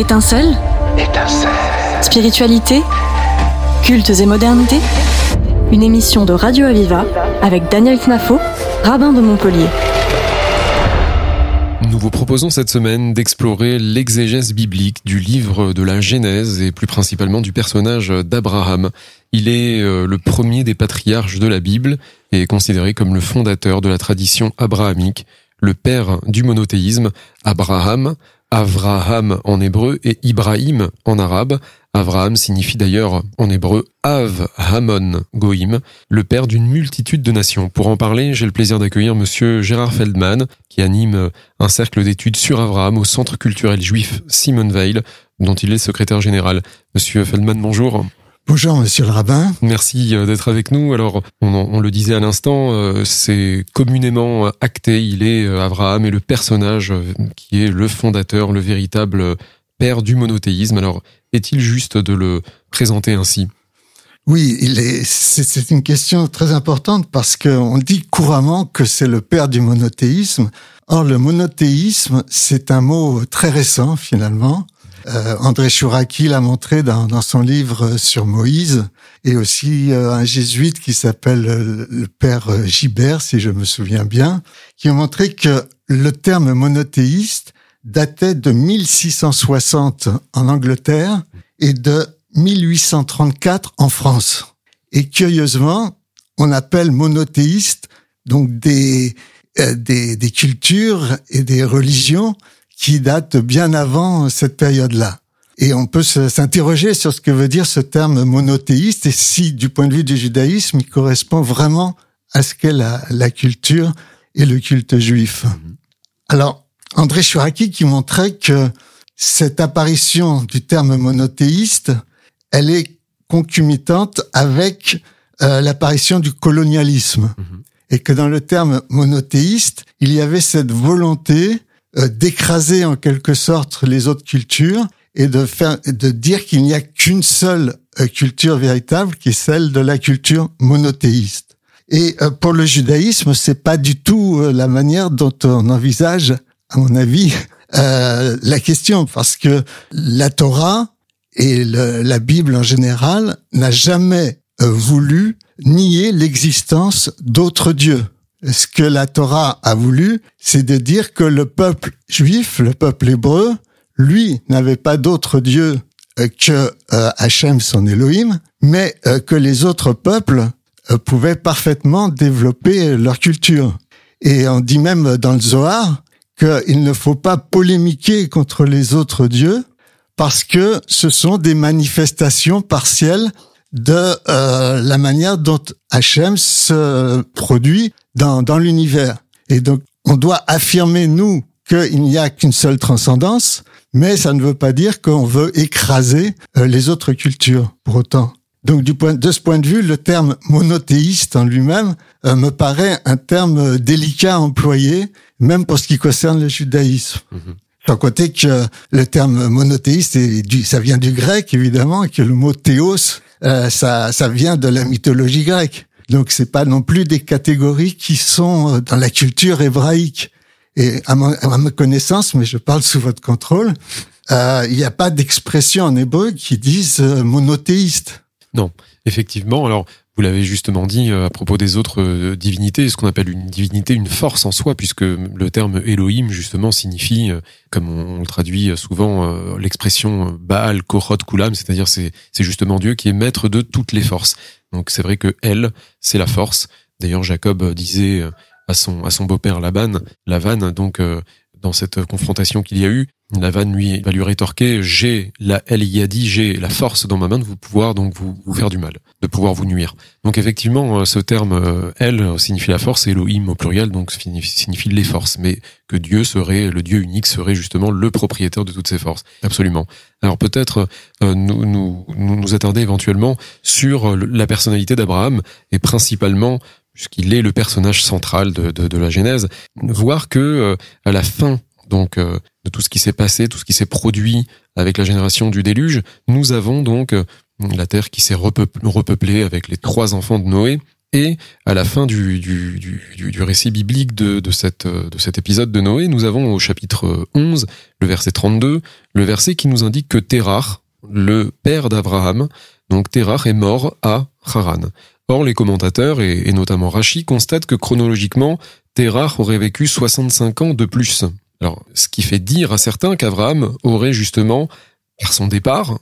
Étincelle Étincelle. Spiritualité Cultes et modernité Une émission de Radio Aviva avec Daniel Knafo, rabbin de Montpellier. Nous vous proposons cette semaine d'explorer l'exégèse biblique du livre de la Genèse et plus principalement du personnage d'Abraham. Il est euh, le premier des patriarches de la Bible et est considéré comme le fondateur de la tradition abrahamique, le père du monothéisme. Abraham, Avraham en hébreu et Ibrahim en arabe. Avraham signifie d'ailleurs en hébreu Av Hamon Goïm, le père d'une multitude de nations. Pour en parler, j'ai le plaisir d'accueillir monsieur Gérard Feldman, qui anime un cercle d'études sur Abraham au Centre culturel juif Simon Veil, dont il est secrétaire général. Monsieur Feldman, bonjour. Bonjour, monsieur le rabbin. Merci euh, d'être avec nous. Alors, on, on le disait à l'instant, euh, c'est communément acté. Il est euh, Abraham et le personnage qui est le fondateur, le véritable père du monothéisme. Alors, est-il juste de le présenter ainsi? Oui. C'est une question très importante parce qu'on dit couramment que c'est le père du monothéisme. Or, le monothéisme, c'est un mot très récent finalement. Euh, André Chouraki l'a montré dans, son livre sur Moïse, et aussi euh, un jésuite qui s'appelle euh, le père Gibert, si je me souviens bien, qui a montré que le terme monothéiste datait de 1660 en Angleterre et de 1834 en France. Et curieusement, on appelle monothéiste donc des, des, des cultures et des religions qui date bien avant cette période-là. Et on peut s'interroger sur ce que veut dire ce terme monothéiste et si, du point de vue du judaïsme, il correspond vraiment à ce qu'est la, la, culture et le culte juif. Mhm. Alors, André Chouraki qui montrait que cette apparition du terme monothéiste, elle est concomitante avec euh, l'apparition du colonialisme. Mhm. Et que dans le terme monothéiste, il y avait cette volonté d'écraser en quelque sorte les autres cultures et de faire, de dire qu'il n'y a qu'une seule euh, culture véritable, qui est celle de la culture monothéiste. Et euh, pour le judaïsme, c'est pas du tout la manière dont on envisage, à mon avis, la question, parce que la Torah et la Bible en général n'a jamais voulu nier l'existence d'autres dieux ce que la Torah a voulu, c'est de dire que le peuple juif, le peuple hébreu, lui n'avait pas d'autre Dieu euh, que euh, Hachem, son Elohim, mais euh, que les autres peuples pouvaient parfaitement développer leur culture. Et on dit même dans le Zohar qu'il ne faut pas polémiquer contre les autres dieux parce que ce sont des manifestations partielles de la manière dont Hachem se produit dans, dans l'univers. Et donc, on doit affirmer, nous, qu'il n'y a qu'une seule transcendance, mais ça ne veut pas dire qu'on veut écraser euh, les autres cultures, pour autant. Donc, du point, de ce point de vue, le terme monothéiste en lui-même euh, me paraît un terme délicat à employer, même pour ce qui concerne le judaïsme. Mm Sans côté que le terme monothéiste, est du, ça vient du grec, évidemment, et que le mot théos, euh, ça, ça vient de la mythologie grecque. Donc c'est pas non plus des catégories qui sont euh, dans la culture hébraïque. Et à ma, connaissance, mais je parle sous votre contrôle, euh, il n'y a pas d'expression en hébreu qui dise euh, monothéiste. Non, effectivement. Alors, vous l'avez justement dit à propos des autres divinités, ce qu'on appelle une divinité, une force en soi, puisque le terme Elohim, justement, signifie, comme on, le traduit souvent, l'expression Baal, Korot, Kulam, c'est-à-dire c'est justement Dieu qui est maître de toutes les forces. Donc c'est vrai que elle, c'est la force. D'ailleurs, Jacob disait à son à son beau-père Laban, Lavan, donc euh, dans cette confrontation qu'il y a eu, Lavan lui va lui rétorquer j'ai la a dit j'ai la force dans ma main de vous pouvoir donc vous, vous faire du mal, de pouvoir vous nuire. Donc effectivement, euh, ce terme euh, elle signifie la force et Elohim au pluriel donc signifie les forces, mais que Dieu serait le Dieu unique serait justement le propriétaire de toutes ces forces. Absolument. Alors peut-être euh, nous, nous, nous attarder éventuellement sur la personnalité d'Abraham et principalement puisqu'il est le personnage central de, de, de, la Genèse, voir que à la fin donc euh, de tout ce qui s'est passé, tout ce qui s'est produit avec la génération du déluge, nous avons donc euh, la terre qui s'est repeuplée avec les trois enfants de Noé, Et à la fin du, récit biblique de, de, cet épisode de Noé, nous avons au chapitre 11, le verset 32, le verset qui nous indique que Terach, le père d'Abraham, donc Terach est mort à Haran. Or, les commentateurs, et, et notamment Rachi, constatent que chronologiquement, Terach aurait vécu 65 ans de plus. Alors, ce qui fait dire à certains qu'Abraham aurait justement, par son départ,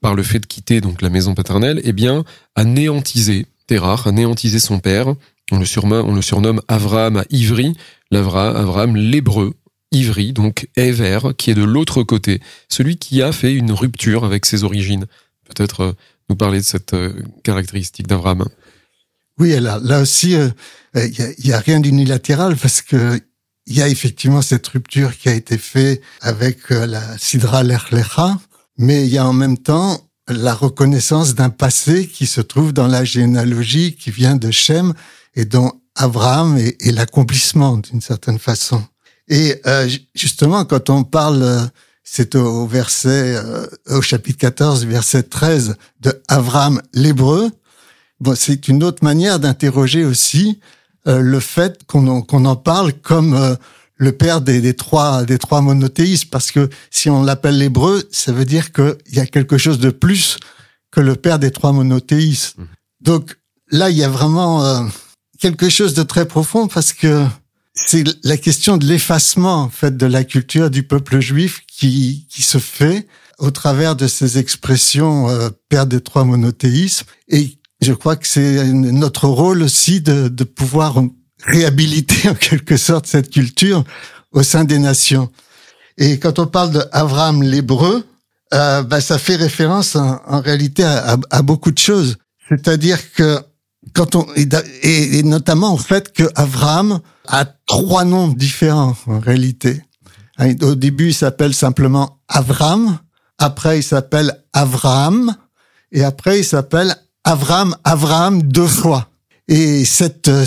par le fait de quitter donc la maison paternelle, eh bien, anéantisé Terach, anéantisé son père. On le surnomme, Avraham à Ivry, Avraham l'hébreu, Ivry, donc Ever, qui est de l'autre côté, celui qui a fait une rupture avec ses origines. Peut-être euh, nous parler de cette euh, caractéristique d'Avraham. Oui, là, là aussi, euh, il n'y a, a, rien d'unilatéral parce que il y a effectivement cette rupture qui a été faite avec la Sidra Lerlecha, mais il y a en même temps la reconnaissance d'un passé qui se trouve dans la généalogie qui vient de Shem et dont Abraham est, l'accomplissement d'une certaine façon. Et euh, justement, quand on parle, c'est au verset, euh, au chapitre 14, verset 13 de Abraham l'hébreu, bon, c'est une autre manière d'interroger aussi euh, le fait qu'on en, en parle comme euh, le père des, des, trois des trois monothéistes, parce que si on l'appelle l'hébreu, ça veut dire qu'il y a quelque chose de plus que le père des trois monothéistes. Mmh. Donc là, il y a vraiment euh, quelque chose de très profond parce que c'est la question de l'effacement en fait de la culture du peuple juif qui qui se fait au travers de ces expressions euh, père des trois monothéismes et je crois que c'est notre rôle aussi de, de pouvoir réhabiliter en quelque sorte cette culture au sein des nations. Et quand on parle d'Abraham l'hébreu, euh, bah, ça fait référence en, en réalité à, beaucoup de choses. C'est-à-dire que quand on et, notamment au fait que Abraham a trois noms différents en réalité. Hein, au début, il s'appelle simplement Avram. Après, il s'appelle Avraham. Et après, il s'appelle Avram, Avraham deux fois. Et cette euh,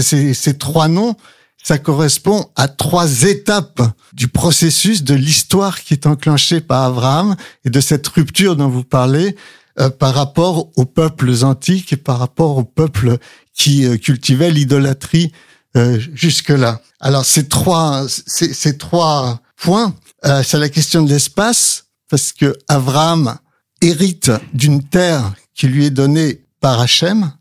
ces, trois noms, ça correspond à trois étapes du processus de l'histoire qui est enclenchée par Abraham et de cette rupture dont vous parlez euh, par rapport aux peuples antiques et par rapport aux peuples qui euh, cultivaient l'idolâtrie euh, jusque-là. Alors ces trois, ces trois points, euh, c'est la question de l'espace parce que Abraham hérite d'une terre qui lui est donnée par Hachem,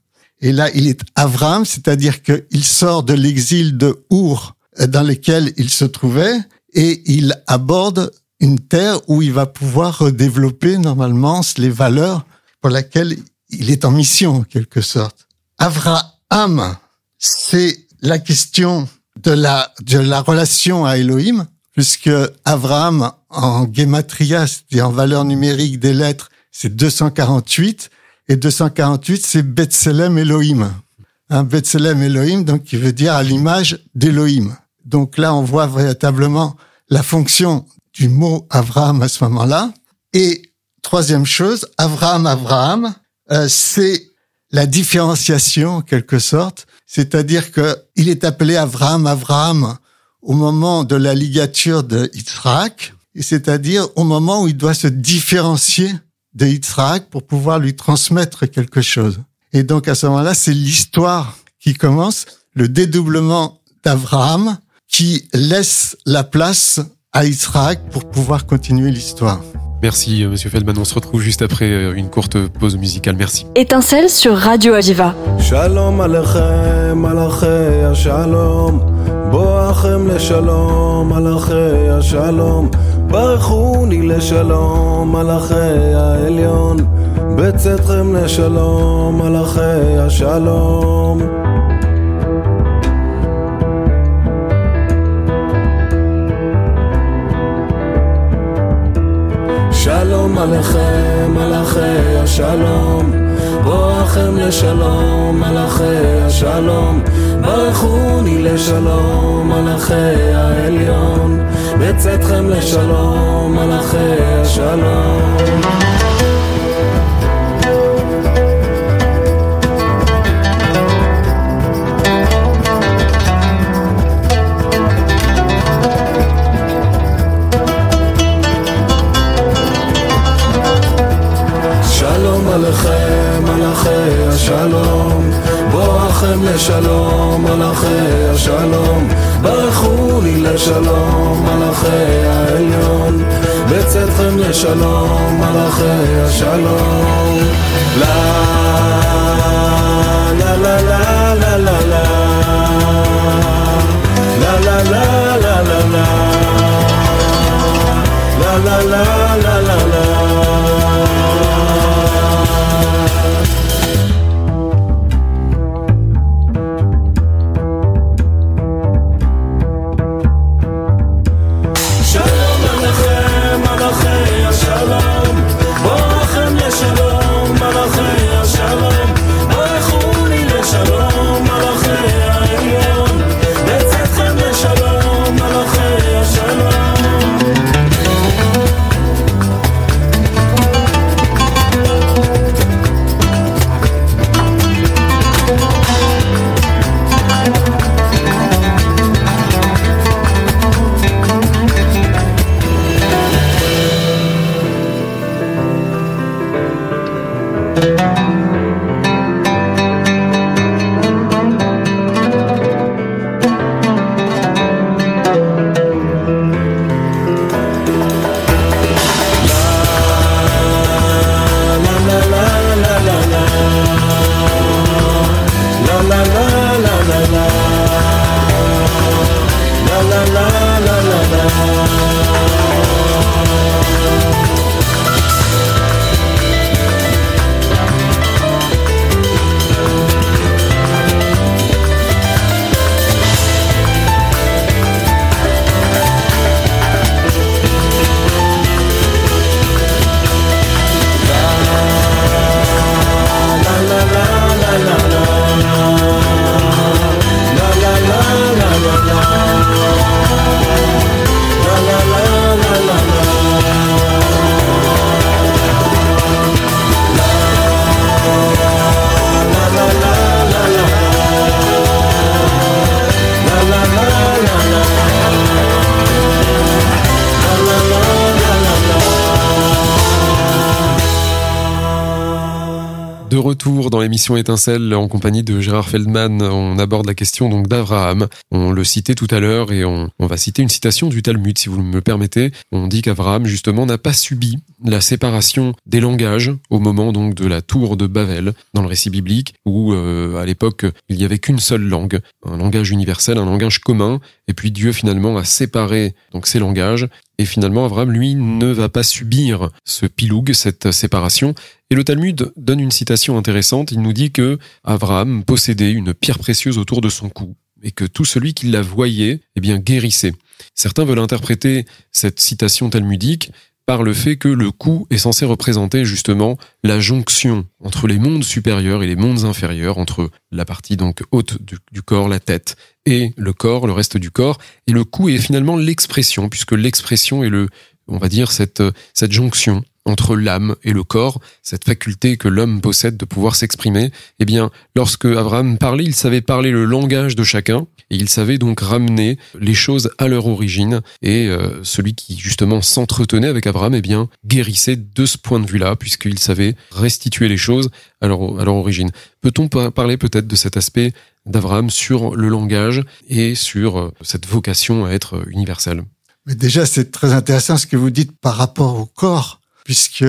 et là, il est Avram, c'est-à-dire qu'il sort de l'exil de Our dans lequel il se trouvait et il aborde une terre où il va pouvoir développer normalement les valeurs pour lesquelles il est en mission en quelque sorte. Avraham, c'est la question de la de la relation à Elohim, puisque Avraham en gematria, c'est-à-dire en valeur numérique des lettres, c'est 248 et 248, c'est Bethselem Elohim. Un Bethselem Elohim, donc qui veut dire à l'image d'Elohim. Donc là, on voit véritablement la fonction du mot Abraham à ce moment-là. Et troisième chose, Abraham, Abraham, euh, c'est la différenciation en quelque sorte, c'est-à-dire que il est appelé Abraham, Abraham au moment de la ligature de Yitzhak, et c'est-à-dire au moment où il doit se différencier de Yitzhak pour pouvoir lui transmettre quelque chose. Et donc à ce moment-là, c'est l'histoire qui commence, le dédoublement d'Abraham qui laisse la place à Yitzhak pour pouvoir continuer l'histoire. Merci euh, Monsieur Feldman, on se retrouve juste après euh, une courte pause musicale, merci. Étincelle sur Radio Aviva. Shalom shalom. Boachem shalom, shalom. ברכוני לשלום, מלאכי העליון. בצאתכם לשלום, מלאכי השלום. שלום עליכם, מלאכי השלום. בואכם לשלום, מלאכי השלום. ברכוני לשלום, מלאכי העליון. בצאתכם לשלום, מלאכי השלום. לשלום, מלאכי השלום. ברכו לי לשלום, מלאכי העליון. בצאתכם לשלום, מלאכי השלום. לה, לה, לה, לה, לה, לה, לה. לה, לה, לה, לה, לה, לה. לה, לה, לה, לה, לה. Retour dans l'émission Étincelle en compagnie de Gérard Feldman. On aborde la question donc d'Abraham. On le citait tout à l'heure et on, va citer une citation du Talmud si vous me permettez. On dit qu'Abraham justement n'a pas subi la séparation des langages au moment donc de la tour de Babel dans le récit biblique où euh, à l'époque il y avait qu'une seule langue, un langage universel, un langage commun et puis Dieu finalement a séparé donc ces langages et finalement, Abraham, lui, ne va pas subir ce piloug, cette séparation. Et le Talmud donne une citation intéressante. Il nous dit que Abraham possédait une pierre précieuse autour de son cou et que tout celui qui la voyait, eh bien, guérissait. Certains veulent interpréter cette citation talmudique par le fait que le cou est censé représenter justement la jonction entre les mondes supérieurs et les mondes inférieurs, entre la partie donc haute du, corps, la tête, et le corps, le reste du corps. Et le cou est finalement l'expression, puisque l'expression est le, on va dire, cette, cette jonction entre l'âme et le corps, cette faculté que l'homme possède de pouvoir s'exprimer, eh bien, lorsque Abraham parlait, il savait parler le langage de chacun, et il savait donc ramener les choses à leur origine, et euh, celui qui justement s'entretenait avec Abraham, eh bien, guérissait de ce point de vue-là, puisqu'il savait restituer les choses à leur, à leur origine. Peut-on parler peut-être de cet aspect d'Abraham sur le langage et sur euh, cette vocation à être universelle mais déjà, c'est très intéressant ce que vous dites par rapport au corps puisque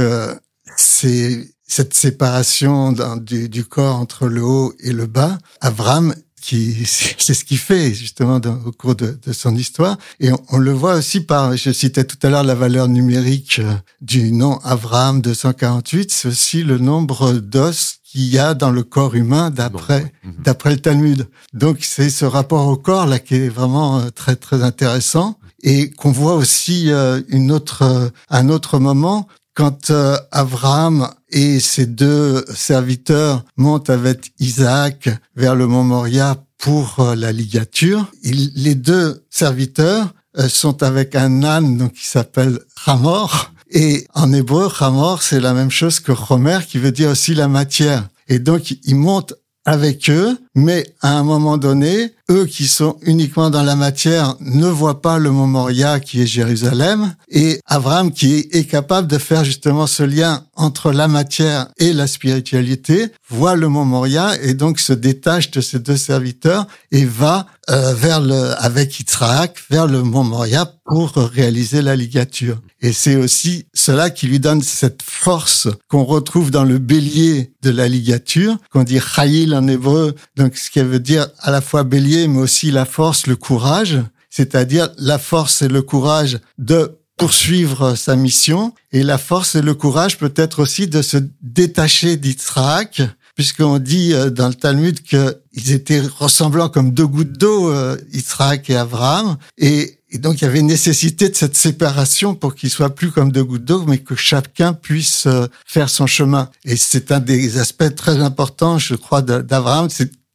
c'est cette séparation du, du, corps entre le haut et le bas. Avram, qui c'est ce qu'il fait justement dans, au cours de, de, son histoire, et on, le voit aussi par. Je citais tout à l'heure la valeur numérique euh, du nom Avram 248, c'est aussi le nombre d'os qu'il y a dans le corps humain d'après mhm. d'après le Talmud. Donc c'est ce rapport au corps là qui est vraiment euh, très très intéressant et qu'on voit aussi euh, une autre un autre moment quand euh, Abraham et ses deux serviteurs montent avec Isaac vers le mont Moria pour euh, la ligature, les deux serviteurs euh, sont avec un âne donc qui s'appelle Hamor. Et en hébreu Hamor c'est la même chose que Homer qui veut dire aussi la matière. Et donc ils montent avec eux, mais à un moment donné, eux qui sont uniquement dans la matière ne voient pas le mont Moria qui est Jérusalem, et Abraham qui est capable de faire justement ce lien entre la matière et la spiritualité, voit le mont Moria et donc se détache de ses deux serviteurs et va euh, vers le, avec Yitzhak, vers le mont Moria pour réaliser la ligature. Et c'est aussi cela qui lui donne cette force qu'on retrouve dans le bélier de la ligature, qu'on dit Chayil en hébreu, donc ce qui veut dire à la fois bélier, mais aussi la force, le courage, c'est-à-dire la force et le courage de poursuivre sa mission, et la force et le courage peut-être aussi de se détacher d'Yitzhak, puisqu'on dit euh, dans le Talmud qu'ils étaient ressemblants comme deux gouttes d'eau, euh, Yitzhak et Abraham, et, donc il y avait nécessité de cette séparation pour qu'ils soient plus comme deux gouttes d'eau, mais que chacun puisse euh, faire son chemin. Et c'est un des aspects très importants, je crois, d'Abraham,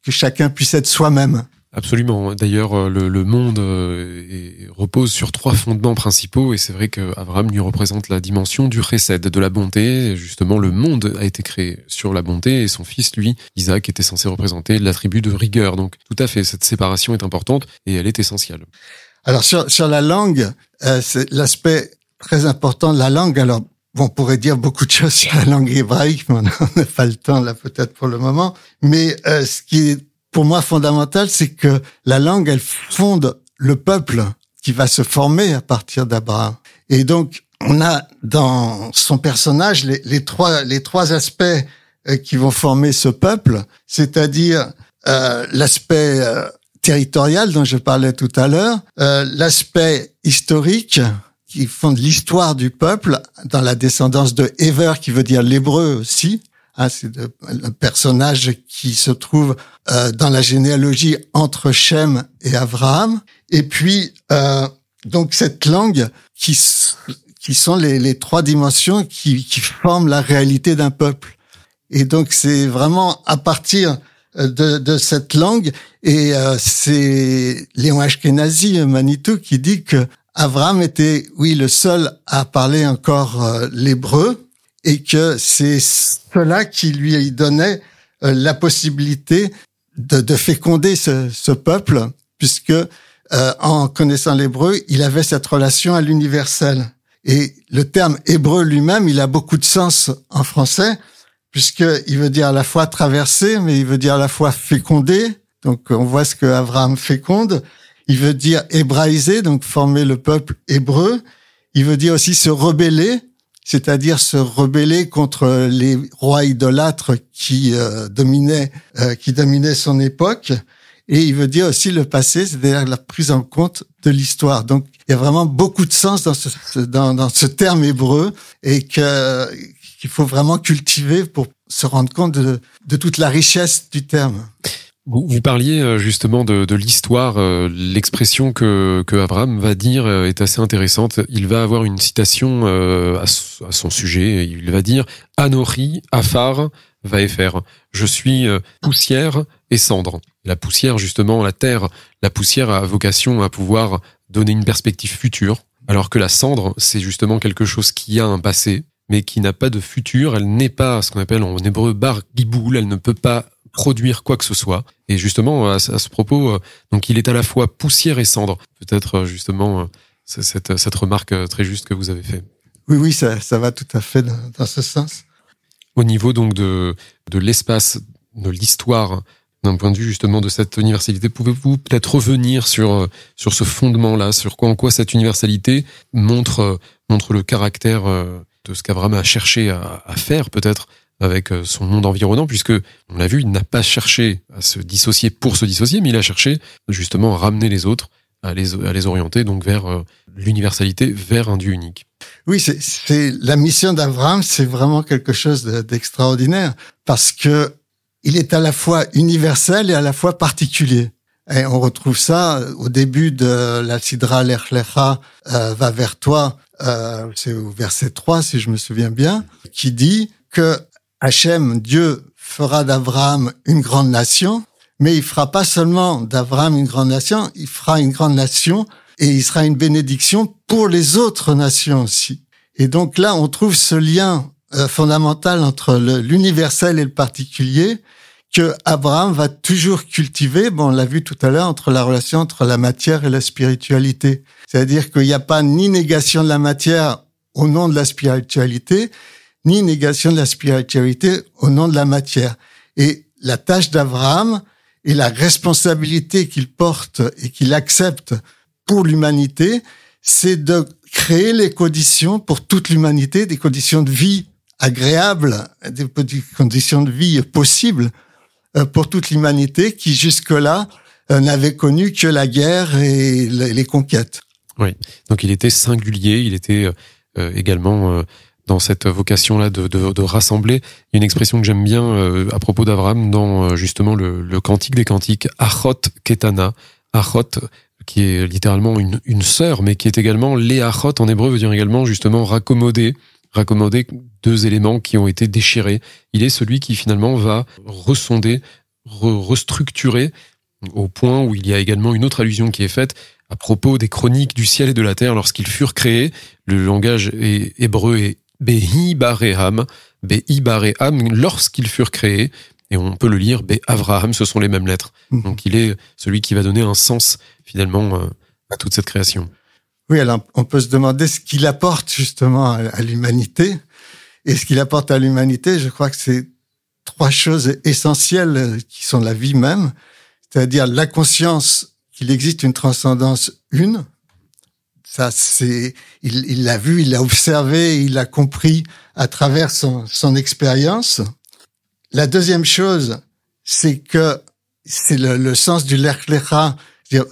que chacun puisse être soi-même. Absolument. D'ailleurs, euh, le, le, monde euh, repose sur trois fondements principaux, et c'est vrai qu'Abraham lui représente la dimension du chesed, de la bonté. Justement, le monde a été créé sur la bonté, et son fils, lui, Isaac, était censé représenter l'attribut de rigueur. Donc, tout à fait, cette séparation est importante et elle est essentielle. Alors, sur, sur la langue, euh, c'est l'aspect très important de la langue. Alors, on pourrait dire beaucoup de choses sur la langue hébraïque, mais on n'a pas le temps là peut-être pour le moment. Mais euh, ce qui est pour moi fondamental, c'est que la langue, elle fonde le peuple qui va se former à partir d'Abraham. Et donc, on a dans son personnage les, les trois les trois aspects euh, qui vont former ce peuple, c'est-à-dire euh, l'aspect euh, territorial dont je parlais tout à l'heure, euh, l'aspect historique qui fonde l'histoire du peuple dans la descendance de Ever qui veut dire l'hébreu aussi, Hein, c'est un personnage qui se trouve euh, dans la généalogie entre Shem et Abraham. Et puis, euh, donc cette langue qui, qui sont les, les trois dimensions qui, qui forment la réalité d'un peuple. Et donc c'est vraiment à partir euh, de, de cette langue, et euh, c'est Léon Ashkenazi, Manitou, qui dit que Abraham était, oui, le seul à parler encore euh, l'hébreu, et que c'est cela qui lui donnait euh, la possibilité de, de féconder ce, ce, peuple, puisque euh, en connaissant l'hébreu, il avait cette relation à l'universel. Et le terme hébreu lui-même, il a beaucoup de sens en français, puisqu'il veut dire à la fois traverser, mais il veut dire à la fois féconder. Donc on voit ce que Abraham féconde. Il veut dire hébraïser, donc former le peuple hébreu. Il veut dire aussi se rebeller, c'est-à-dire se rebeller contre les rois idolâtres qui euh, dominaient euh, qui dominaient son époque et il veut dire aussi le passé c'est-à-dire la prise en compte de l'histoire donc il y a vraiment beaucoup de sens dans ce dans, dans ce terme hébreu et que qu'il faut vraiment cultiver pour se rendre compte de, de toute la richesse du terme. Vous, vous, parliez euh, justement de, de l'histoire. Euh, l'expression que, que Abraham va dire euh, est assez intéressante. Il va avoir une citation à, son sujet. Il va dire Anori, Afar, va. Je suis poussière et cendre. La poussière, justement, la terre, la poussière a vocation à pouvoir donner une perspective future, alors que la cendre, c'est justement quelque chose qui a un passé, mais qui n'a pas de futur. Elle n'est pas ce qu'on appelle en hébreu bar giboul. Elle ne peut pas produire quoi que ce soit. Et justement, à, ce propos, euh, donc il est à la fois poussière et cendre. Peut-être euh, justement euh, cette, cette remarque très juste que vous avez fait. Oui, oui, ça, ça va tout à fait dans, dans ce sens. Au niveau donc de, de l'espace, de l'histoire, d'un point de vue justement de cette universalité, pouvez-vous peut-être revenir sur sur ce fondement-là, sur quoi en quoi cette universalité montre montre le caractère de ce qu'Abraham a cherché à, à faire peut-être avec euh, son monde environnant, puisque on l'a vu, il n'a pas cherché à se dissocier pour se dissocier, mais il a cherché justement à ramener les autres, à les, à les orienter donc vers euh, l'universalité, vers un Dieu unique. Oui, c'est la mission d'Abraham, c'est vraiment quelque chose d'extraordinaire parce que il est à la fois universel et à la fois particulier. Et on retrouve ça au début de la Sidra L'Echlecha euh, va vers toi, euh, c'est au verset 3 si je me souviens bien, qui dit que Hachem, Dieu, fera d'Abraham une grande nation, mais il fera pas seulement d'Abraham une grande nation, il fera une grande nation et il sera une bénédiction pour les autres nations aussi. Et donc là, on trouve ce lien euh, fondamental entre l'universel et le particulier que Abraham va toujours cultiver, bon, on l'a vu tout à l'heure, entre la relation entre la matière et la spiritualité. C'est-à-dire qu'il n'y a pas ni négation de la matière au nom de la spiritualité, ni négation de la spiritualité au nom de la matière. Et la tâche d'Abraham et la responsabilité qu'il porte et qu'il accepte pour l'humanité, c'est de créer les conditions pour toute l'humanité, des conditions de vie agréables, des conditions de vie possibles euh, pour toute l'humanité qui jusque-là euh, n'avait connu que la guerre et les conquêtes. Oui, donc il était singulier, il était euh, également dans cette vocation-là de, de, de, rassembler. Une expression que j'aime bien à propos d'Abraham dans justement le, le Cantique des Cantiques, Achot Ketana, Achot qui est littéralement une, une sœur, mais qui est également Léachot en hébreu veut dire également justement raccommoder, raccommoder deux éléments qui ont été déchirés. Il est celui qui finalement va ressonder, restructurer au point où il y a également une autre allusion qui est faite à propos des chroniques du ciel et de la terre lorsqu'ils furent créés. Le langage hébreu est Behi Bareham, Behi Bareham, lorsqu'ils furent créés. Et on peut le lire, Be Avraham, ce sont les mêmes lettres. Mhm. Donc il est celui qui va donner un sens finalement euh, à toute cette création. Oui, alors on peut se demander ce qu'il apporte justement à l'humanité. Et ce qu'il apporte à l'humanité, je crois que c'est trois choses essentielles qui sont la vie même, c'est-à-dire la conscience qu'il existe une transcendance une. Ça, c'est, il l'a vu, il l'a observé, il l'a compris à travers son, son expérience. La deuxième chose, c'est que c'est le, le, sens du l'erklecha,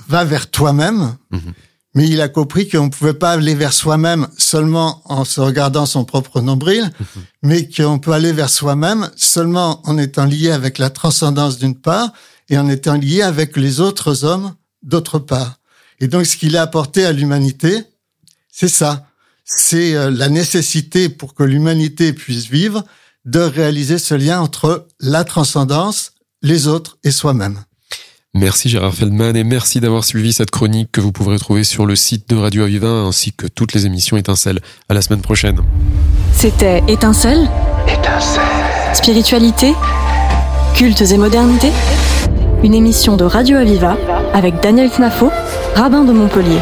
va vers toi-même. Mhm. Mais il a compris qu'on ne pouvait pas aller vers soi-même seulement en se regardant son propre nombril, mhm. mais qu'on peut aller vers soi-même seulement en étant lié avec la transcendance d'une part et en étant lié avec les autres hommes d'autre part. Et donc ce qu'il a apporté à l'humanité, c'est ça. C'est euh, la nécessité pour que l'humanité puisse vivre de réaliser ce lien entre la transcendance, les autres et soi-même. Merci Gérard Feldman et merci d'avoir suivi cette chronique que vous pourrez retrouver sur le site de Radio Aviva ainsi que toutes les émissions Étincelles. À la semaine prochaine. C'était Étincelle Étincelle. Spiritualité Cultes et modernité Une émission de Radio Aviva avec Daniel Knafo, rabbin de Montpellier.